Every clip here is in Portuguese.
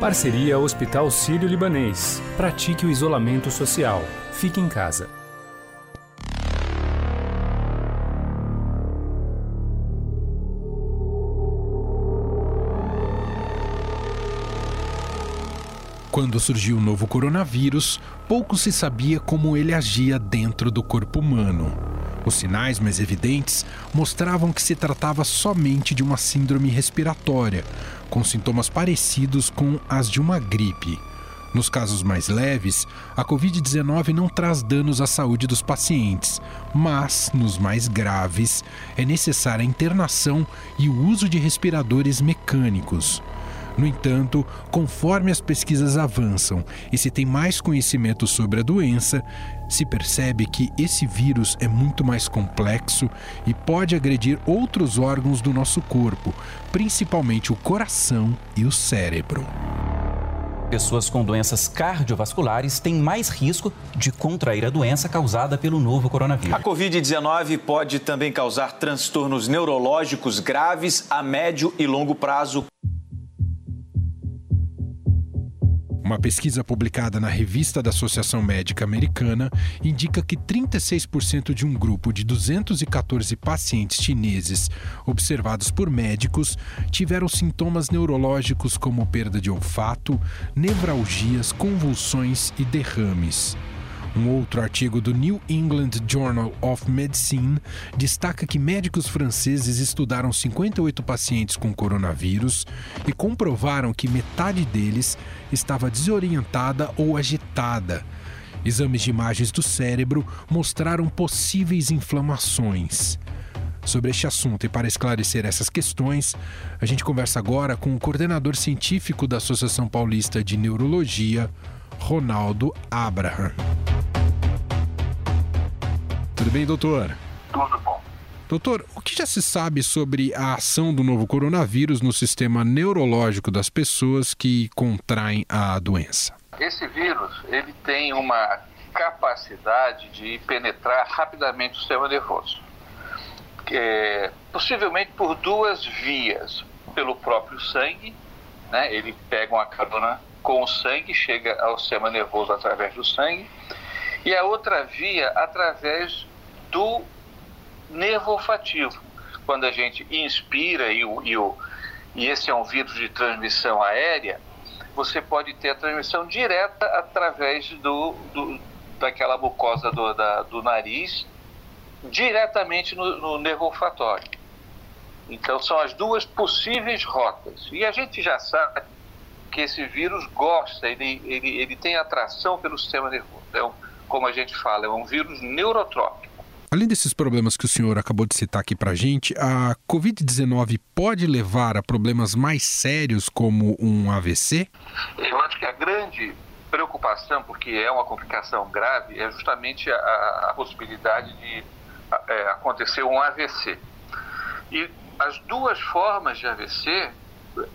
Parceria Hospital Sírio-Libanês. Pratique o isolamento social. Fique em casa. Quando surgiu o novo coronavírus, pouco se sabia como ele agia dentro do corpo humano. Os sinais mais evidentes mostravam que se tratava somente de uma síndrome respiratória, com sintomas parecidos com as de uma gripe. Nos casos mais leves, a Covid-19 não traz danos à saúde dos pacientes, mas, nos mais graves, é necessária a internação e o uso de respiradores mecânicos. No entanto, conforme as pesquisas avançam e se tem mais conhecimento sobre a doença, se percebe que esse vírus é muito mais complexo e pode agredir outros órgãos do nosso corpo, principalmente o coração e o cérebro. Pessoas com doenças cardiovasculares têm mais risco de contrair a doença causada pelo novo coronavírus. A Covid-19 pode também causar transtornos neurológicos graves a médio e longo prazo. Uma pesquisa publicada na revista da Associação Médica Americana indica que 36% de um grupo de 214 pacientes chineses observados por médicos tiveram sintomas neurológicos como perda de olfato, nevralgias, convulsões e derrames. Um outro artigo do New England Journal of Medicine destaca que médicos franceses estudaram 58 pacientes com coronavírus e comprovaram que metade deles estava desorientada ou agitada. Exames de imagens do cérebro mostraram possíveis inflamações. Sobre este assunto e para esclarecer essas questões, a gente conversa agora com o coordenador científico da Associação Paulista de Neurologia, Ronaldo Abraham. Tudo bem, doutor? Tudo bom. Doutor, o que já se sabe sobre a ação do novo coronavírus no sistema neurológico das pessoas que contraem a doença? Esse vírus, ele tem uma capacidade de penetrar rapidamente o sistema nervoso. É, possivelmente por duas vias. Pelo próprio sangue, né? ele pega uma carona com o sangue, chega ao sistema nervoso através do sangue, e a outra via através do nervo olfativo. Quando a gente inspira e, o, e, o, e esse é um vírus de transmissão aérea, você pode ter a transmissão direta através do, do daquela mucosa do, da, do nariz, diretamente no, no nervo olfatório. Então, são as duas possíveis rotas. E a gente já sabe que esse vírus gosta, ele, ele, ele tem atração pelo sistema nervoso. Então, como a gente fala, é um vírus neurotrópico. Além desses problemas que o senhor acabou de citar aqui para gente, a Covid-19 pode levar a problemas mais sérios como um AVC? Eu acho que a grande preocupação, porque é uma complicação grave, é justamente a, a possibilidade de é, acontecer um AVC. E as duas formas de AVC,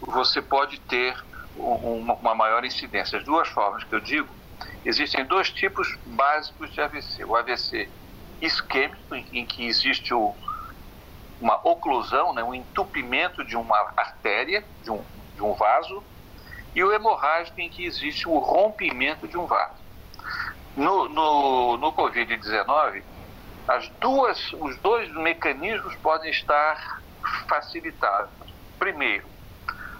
você pode ter uma, uma maior incidência. As duas formas que eu digo, existem dois tipos básicos de AVC. O AVC isquêmico, em, que existe o, uma oclusão, né, um entupimento de uma artéria, de um, de um vaso, e o hemorrágico, em que existe o rompimento de um vaso. No, no, no Covid-19, as duas, os dois mecanismos podem estar facilitados. Primeiro,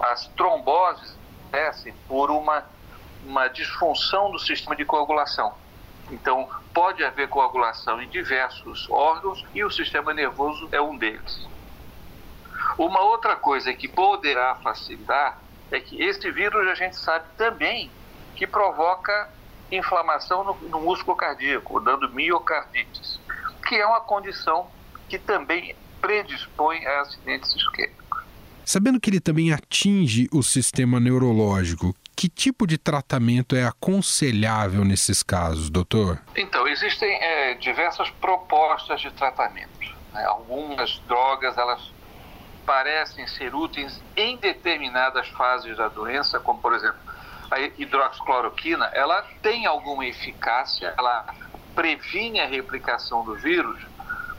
as tromboses acontecem por uma, uma disfunção do sistema de coagulação. Então, pode haver coagulação em diversos órgãos e o sistema nervoso é um deles. Uma outra coisa que poderá facilitar é que esse vírus a gente sabe também que provoca inflamação no, no músculo cardíaco, dando miocardites, que é uma condição que também predispõe a acidentes isquêmicos. Sabendo que ele também atinge o sistema neurológico, que tipo de tratamento é aconselhável nesses casos, doutor? Então, existem é, diversas propostas de tratamento. Né? Algumas drogas, elas parecem ser úteis em determinadas fases da doença, como, por exemplo, a hidroxicloroquina, ela tem alguma eficácia, ela previne a replicação do vírus,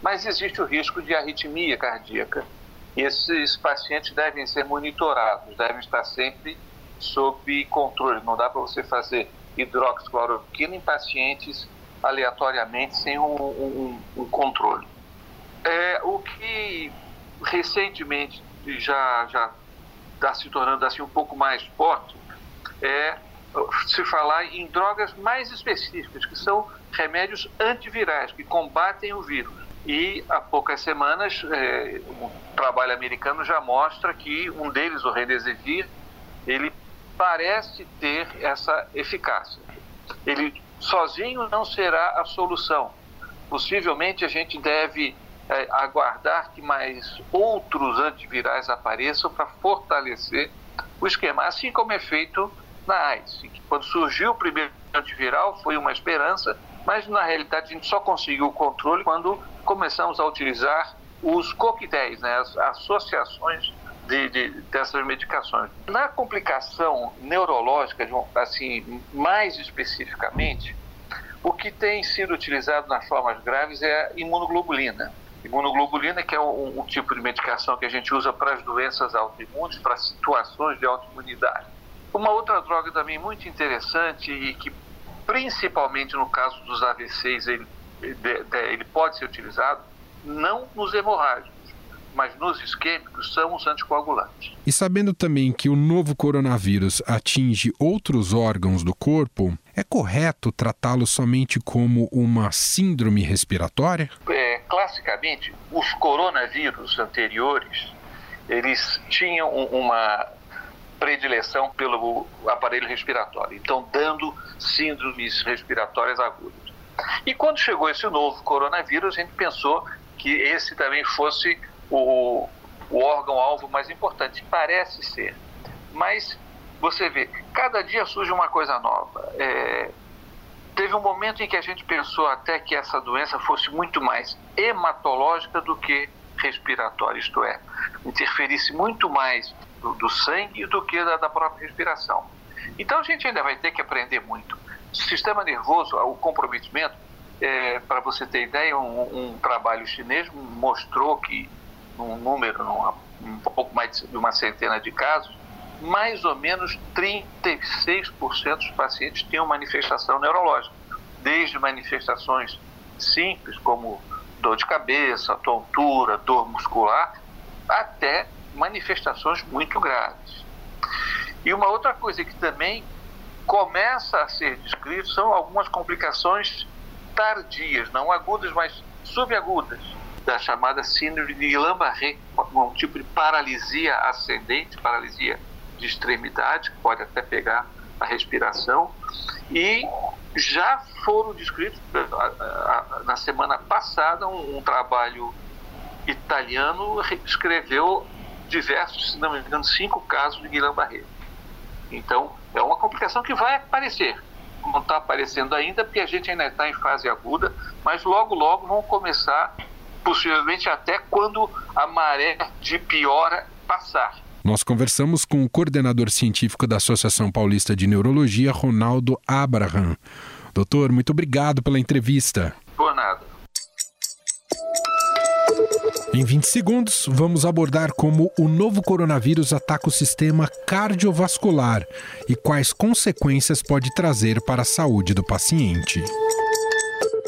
mas existe o risco de arritmia cardíaca. E esses pacientes devem ser monitorados, devem estar sempre sob controle. Não dá para você fazer hidroxicloroquina em pacientes aleatoriamente sem um, um, um controle. É, o que recentemente já já está se tornando assim um pouco mais forte é se falar em drogas mais específicas, que são remédios antivirais, que combatem o vírus. E há poucas semanas, é, um trabalho americano já mostra que um deles, o Remdesivir, ele parece ter essa eficácia. Ele sozinho não será a solução. Possivelmente a gente deve é, aguardar que mais outros antivirais apareçam para fortalecer o esquema, assim como é feito na AIDS. Quando surgiu o primeiro antiviral foi uma esperança, mas na realidade a gente só conseguiu o controle quando começamos a utilizar os coquetéis, né, as associações de, de, dessas medicações. Na complicação neurológica, assim, mais especificamente, o que tem sido utilizado nas formas graves é a imunoglobulina. Imunoglobulina, que é um, um tipo de medicação que a gente usa para as doenças autoimunes, para situações de autoimunidade. Uma outra droga também muito interessante e que, principalmente no caso dos AVCs, ele, ele pode ser utilizado, não nos hemorrágicos, mas nos isquêmicos são os anticoagulantes. E sabendo também que o novo coronavírus atinge outros órgãos do corpo, é correto tratá-lo somente como uma síndrome respiratória? É, classicamente, os coronavírus anteriores, eles tinham uma predileção pelo aparelho respiratório, então dando síndromes respiratórias agudas. E quando chegou esse novo coronavírus, a gente pensou que esse também fosse o, o órgão-alvo mais importante. Parece ser. Mas você vê, cada dia surge uma coisa nova. É, teve um momento em que a gente pensou até que essa doença fosse muito mais hematológica do que respiratória, isto é, interferisse muito mais do, do sangue do que da, da, própria respiração. Então a gente ainda vai ter que aprender muito. Sistema nervoso, o comprometimento, é, para você ter ideia, um, um, trabalho chinês mostrou que num número, um pouco mais de uma centena de casos, mais ou menos 36% dos pacientes tinham manifestação neurológica, desde manifestações simples como dor de cabeça, tontura, dor muscular, até manifestações muito graves. E uma outra coisa que também começa a ser descrito são algumas complicações tardias, não agudas, mas subagudas, da chamada síndrome de Guillain-Barré, um tipo de paralisia ascendente, paralisia de extremidade, que pode até pegar a respiração, e já foram descritos na semana passada um, um trabalho italiano escreveu diversos, se não me engano, cinco casos de Guillain-Barré. Então, é uma complicação que vai aparecer. Não está aparecendo ainda porque a gente ainda está em fase aguda, mas logo, logo vão começar, possivelmente até quando a maré de piora passar. Nós conversamos com o coordenador científico da Associação Paulista de Neurologia, Ronaldo Abraham. Doutor, muito obrigado pela entrevista. Por nada. Em 20 segundos, vamos abordar como o novo coronavírus ataca o sistema cardiovascular e quais consequências pode trazer para a saúde do paciente.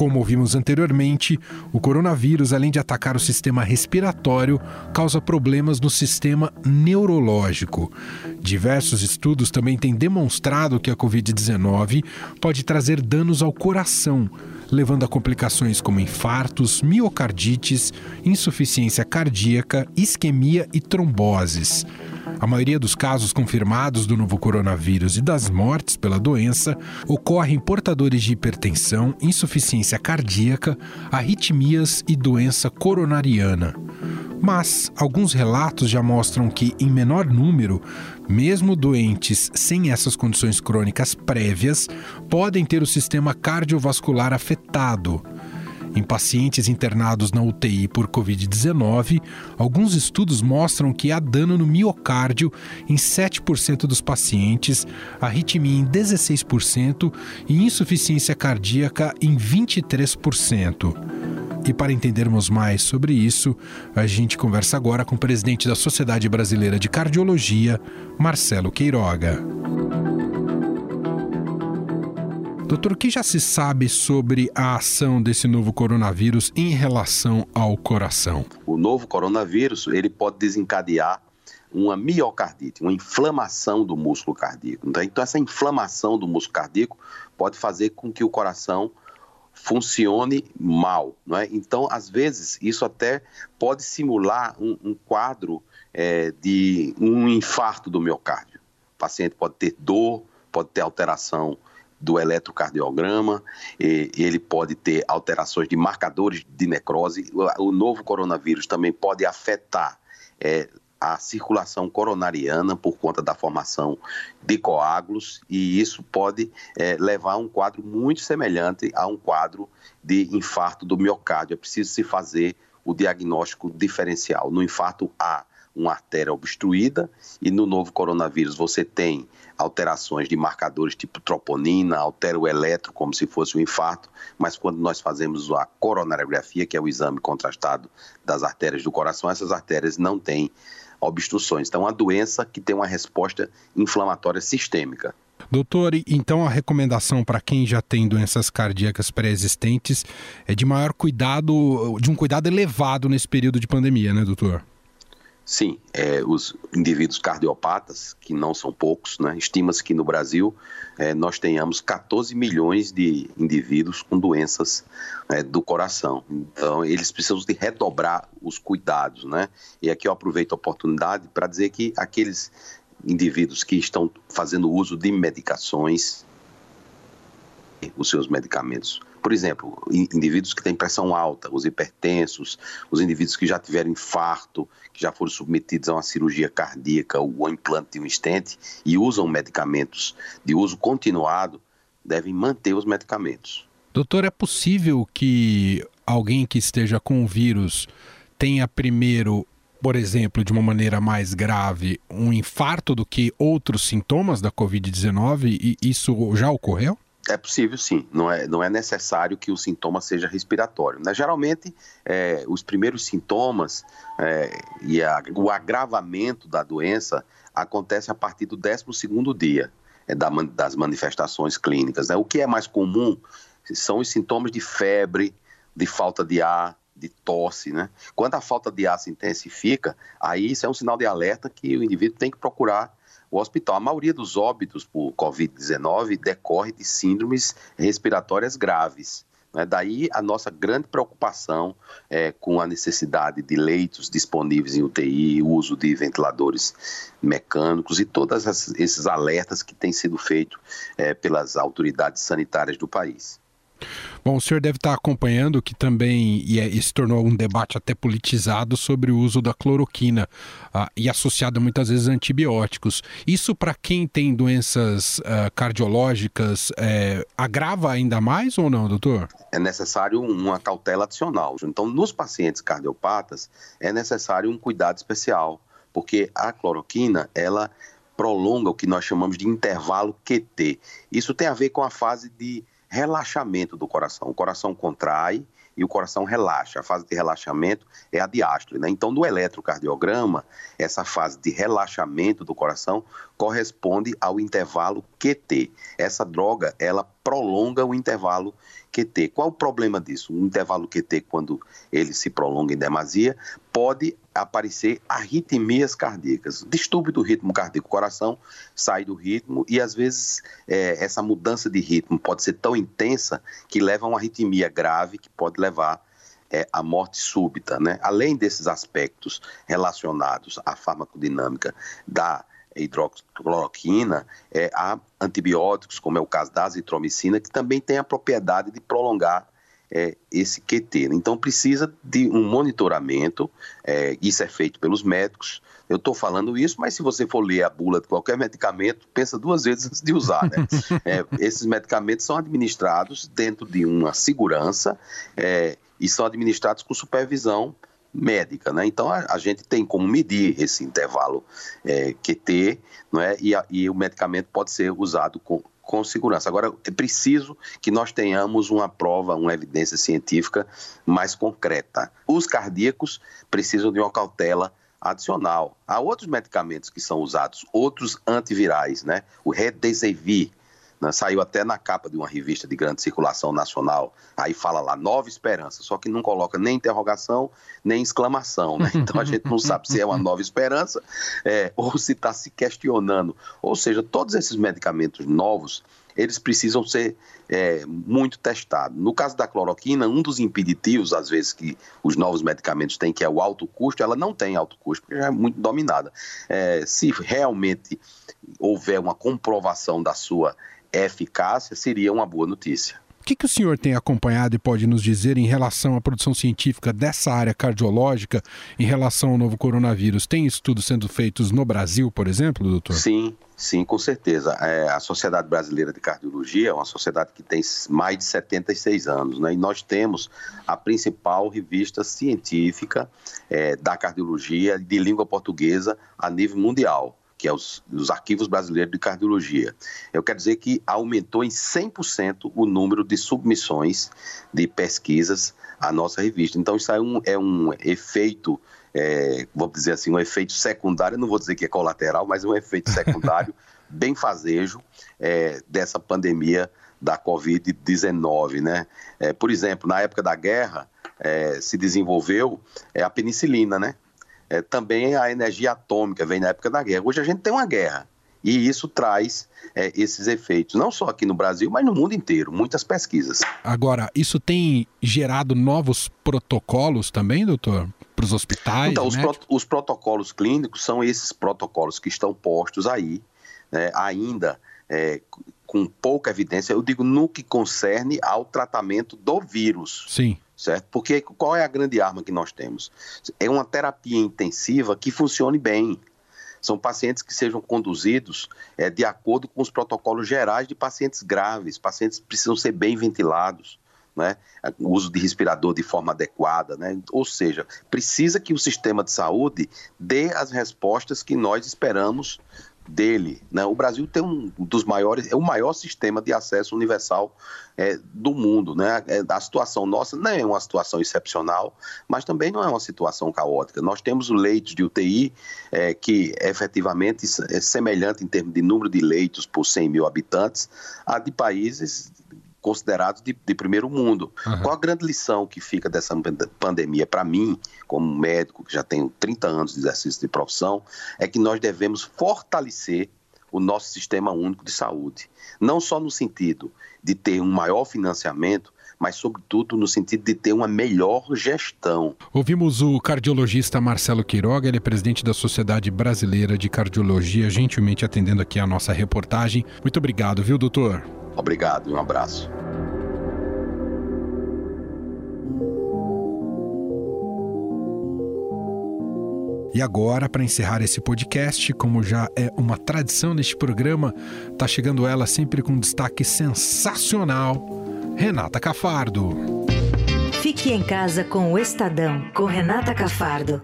Como ouvimos anteriormente, o coronavírus, além de atacar o sistema respiratório, causa problemas no sistema neurológico. Diversos estudos também têm demonstrado que a Covid-19 pode trazer danos ao coração, levando a complicações como infartos, miocardites, insuficiência cardíaca, isquemia e tromboses. A maioria dos casos confirmados do novo coronavírus e das mortes pela doença ocorre em portadores de hipertensão, insuficiência cardíaca, arritmias e doença coronariana. Mas alguns relatos já mostram que, em menor número, mesmo doentes sem essas condições crônicas prévias podem ter o sistema cardiovascular afetado. Em pacientes internados na UTI por Covid-19, alguns estudos mostram que há dano no miocárdio em 7% dos pacientes, arritmia em 16% e insuficiência cardíaca em 23%. E para entendermos mais sobre isso, a gente conversa agora com o presidente da Sociedade Brasileira de Cardiologia, Marcelo Queiroga. Doutor, o que já se sabe sobre a ação desse novo coronavírus em relação ao coração? O novo coronavírus ele pode desencadear uma miocardite, uma inflamação do músculo cardíaco. Então, essa inflamação do músculo cardíaco pode fazer com que o coração funcione mal. Não é? Então, às vezes, isso até pode simular um, um quadro é, de um infarto do miocárdio. O paciente pode ter dor, pode ter alteração do eletrocardiograma, ele pode ter alterações de marcadores de necrose. O novo coronavírus também pode afetar é, a circulação coronariana por conta da formação de coágulos e isso pode é, levar a um quadro muito semelhante a um quadro de infarto do miocárdio. É preciso se fazer o diagnóstico diferencial. No infarto há uma artéria obstruída e no novo coronavírus você tem alterações de marcadores tipo troponina, altera o eletro como se fosse um infarto, mas quando nós fazemos a coronariografia, que é o exame contrastado das artérias do coração, essas artérias não têm obstruções. Então, é uma doença que tem uma resposta inflamatória sistêmica. Doutor, então a recomendação para quem já tem doenças cardíacas pré-existentes é de maior cuidado, de um cuidado elevado nesse período de pandemia, né, doutor? Sim, é, os indivíduos cardiopatas, que não são poucos, né? estima-se que no Brasil é, nós tenhamos 14 milhões de indivíduos com doenças é, do coração. Então, eles precisam de redobrar os cuidados. Né? E aqui eu aproveito a oportunidade para dizer que aqueles indivíduos que estão fazendo uso de medicações, os seus medicamentos por exemplo, indivíduos que têm pressão alta, os hipertensos, os indivíduos que já tiveram infarto, que já foram submetidos a uma cirurgia cardíaca ou ao implante de um estente e usam medicamentos de uso continuado, devem manter os medicamentos. Doutor, é possível que alguém que esteja com o vírus tenha primeiro, por exemplo, de uma maneira mais grave, um infarto do que outros sintomas da Covid-19 e isso já ocorreu? É possível sim, não é, não é necessário que o sintoma seja respiratório. Né? Geralmente, é, os primeiros sintomas é, e a, o agravamento da doença acontece a partir do 12 dia é, da, das manifestações clínicas. Né? O que é mais comum são os sintomas de febre, de falta de ar, de tosse. Né? Quando a falta de ar se intensifica, aí isso é um sinal de alerta que o indivíduo tem que procurar o hospital. A maioria dos óbitos por Covid-19 decorre de síndromes respiratórias graves. Né? Daí a nossa grande preocupação é, com a necessidade de leitos disponíveis em UTI, uso de ventiladores mecânicos e todos esses alertas que têm sido feitos é, pelas autoridades sanitárias do país. Bom, o senhor deve estar acompanhando que também e, é, se tornou um debate até politizado sobre o uso da cloroquina uh, e associado muitas vezes a antibióticos. Isso para quem tem doenças uh, cardiológicas é, agrava ainda mais ou não, doutor? É necessário uma cautela adicional. Então, nos pacientes cardiopatas é necessário um cuidado especial, porque a cloroquina ela prolonga o que nós chamamos de intervalo QT. Isso tem a ver com a fase de relaxamento do coração. O coração contrai e o coração relaxa. A fase de relaxamento é a diástole. Né? Então, no eletrocardiograma, essa fase de relaxamento do coração corresponde ao intervalo QT. Essa droga, ela prolonga o intervalo QT. Qual o problema disso? O intervalo QT, quando ele se prolonga em demasia, pode aparecer arritmias cardíacas, distúrbio do ritmo cardíaco. O coração sai do ritmo e, às vezes, é, essa mudança de ritmo pode ser tão intensa que leva a uma arritmia grave que pode levar é, à morte súbita. Né? Além desses aspectos relacionados à farmacodinâmica da hidroxicloroquina, é, há antibióticos, como é o caso da azitromicina, que também tem a propriedade de prolongar é, esse QT. Então precisa de um monitoramento, é, isso é feito pelos médicos. Eu estou falando isso, mas se você for ler a bula de qualquer medicamento, pensa duas vezes antes de usar. Né? é, esses medicamentos são administrados dentro de uma segurança é, e são administrados com supervisão médica, né? Então a, a, gente tem como medir esse intervalo é, QT, não é? E, a, e, o medicamento pode ser usado com, com segurança. Agora, é preciso que nós tenhamos uma prova, uma evidência científica mais concreta. Os cardíacos precisam de uma cautela adicional. Há outros medicamentos que são usados, outros antivirais, né? O Redesivir, né? Saiu até na capa de uma revista de grande circulação nacional. Aí fala lá, Nova Esperança, só que não coloca nem interrogação, nem exclamação. Né? Então a gente não sabe se é uma nova esperança é, ou se está se questionando. Ou seja, todos esses medicamentos novos, eles precisam ser é, muito testados. No caso da cloroquina, um dos impeditivos, às vezes, que os novos medicamentos têm, que é o alto custo, ela não tem alto custo, porque já é muito dominada. É, se realmente houver uma comprovação da sua eficácia, seria uma boa notícia. O que, que, o senhor tem acompanhado e pode nos dizer em relação à produção científica dessa área cardiológica em relação ao novo coronavírus? Tem estudos sendo feitos no Brasil, por exemplo, doutor? Sim, sim, com certeza. É, a Sociedade Brasileira de Cardiologia é uma sociedade que tem mais de 76 anos, né? e nós temos a principal revista científica é, da cardiologia de língua portuguesa a nível mundial que é os, os, arquivos brasileiros de cardiologia. Eu quero dizer que aumentou em 100% o número de submissões de pesquisas à nossa revista. Então, isso é um, é um efeito, é, vamos dizer assim, um efeito secundário, não vou dizer que é colateral, mas um efeito secundário bem fazejo é, dessa pandemia da Covid-19, né? É, por exemplo, na época da guerra, é, se desenvolveu é, a penicilina, né? É, também a energia atômica vem na época da guerra. Hoje a gente tem uma guerra e isso traz é, esses efeitos, não só aqui no Brasil, mas no mundo inteiro, muitas pesquisas. Agora, isso tem gerado novos protocolos também, doutor? Para os hospitais? Então, os, pro, os, protocolos clínicos são esses protocolos que estão postos aí, né, ainda é, com pouca evidência, eu digo no que concerne ao tratamento do vírus. Sim certo? Porque qual é a grande arma que nós temos? É uma terapia intensiva que funcione bem. São pacientes que sejam conduzidos é, de acordo com os protocolos gerais de pacientes graves. Pacientes precisam ser bem ventilados, né? o uso de respirador de forma adequada, né? ou seja, precisa que o sistema de saúde dê as respostas que nós esperamos dele. Né? O Brasil tem um dos maiores, é o maior sistema de acesso universal é, do mundo. Né? É, a situação nossa não é uma situação excepcional, mas também não é uma situação caótica. Nós temos leitos de UTI é, que efetivamente é semelhante em termos de número de leitos por 100 mil habitantes a de países considerados de, de primeiro mundo. Uhum. Qual a grande lição que fica dessa pandemia para mim, como médico que já tenho 30 anos de exercício de profissão, é que nós devemos fortalecer o nosso sistema único de saúde. Não só no sentido de ter um maior financiamento, mas, sobretudo, no sentido de ter uma melhor gestão. Ouvimos o cardiologista Marcelo Quiroga, ele é presidente da Sociedade Brasileira de Cardiologia, gentilmente atendendo aqui a nossa reportagem. Muito obrigado, viu, doutor? Obrigado e um abraço. E agora, para encerrar esse podcast, como já é uma tradição neste programa, tá chegando ela sempre com um destaque sensacional, Renata Cafardo. Fique em casa com o Estadão, com Renata Cafardo.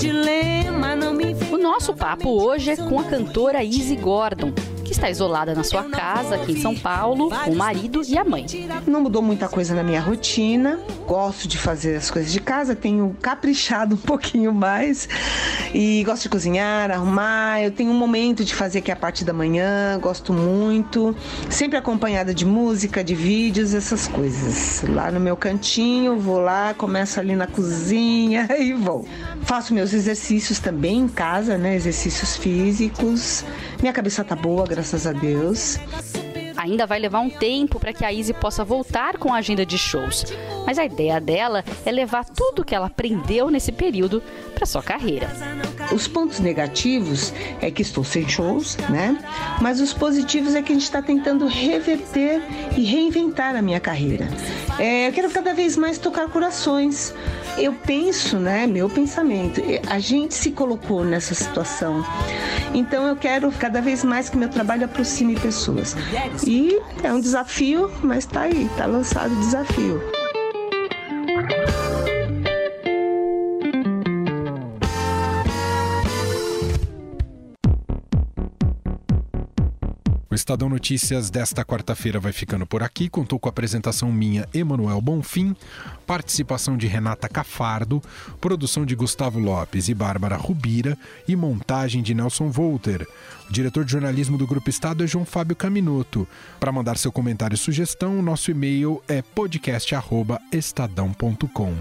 Dilema, não me. O nosso papo hoje é com a cantora Izzy Gordon que está isolada na sua casa aqui em São Paulo, com o marido e a mãe. Não mudou muita coisa na minha rotina. Gosto de fazer as coisas de casa, tenho caprichado um pouquinho mais e gosto de cozinhar, arrumar. Eu tenho um momento de fazer que é a parte da manhã, gosto muito, sempre acompanhada de música, de vídeos, essas coisas. Lá no meu cantinho, vou lá, começo ali na cozinha e vou. Faço meus exercícios também em casa, né? Exercícios físicos. Minha cabeça tá boa, graças a Deus. Ainda vai levar um tempo para que a Izzy possa voltar com a agenda de shows, mas a ideia dela é levar tudo que ela aprendeu nesse período para sua carreira. Os pontos negativos é que estou sem shows, né? Mas os positivos é que a gente está tentando reverter e reinventar a minha carreira. É, eu quero cada vez mais tocar corações. Eu penso, né? Meu pensamento. A gente se colocou nessa situação. Então eu quero cada vez mais que meu trabalho aproxime pessoas. E é um desafio, mas está aí, está lançado o desafio. O Estadão Notícias desta quarta-feira vai ficando por aqui. Contou com a apresentação minha, Emanuel Bonfim, participação de Renata Cafardo, produção de Gustavo Lopes e Bárbara Rubira e montagem de Nelson Volter. O diretor de jornalismo do Grupo Estado é João Fábio Caminoto. Para mandar seu comentário e sugestão, nosso e-mail é podcast@estadão.com.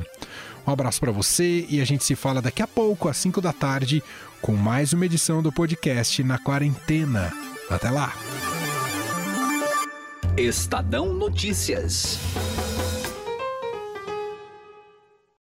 Um abraço para você e a gente se fala daqui a pouco, às 5 da tarde, com mais uma edição do podcast Na Quarentena. Até lá! Estadão Notícias.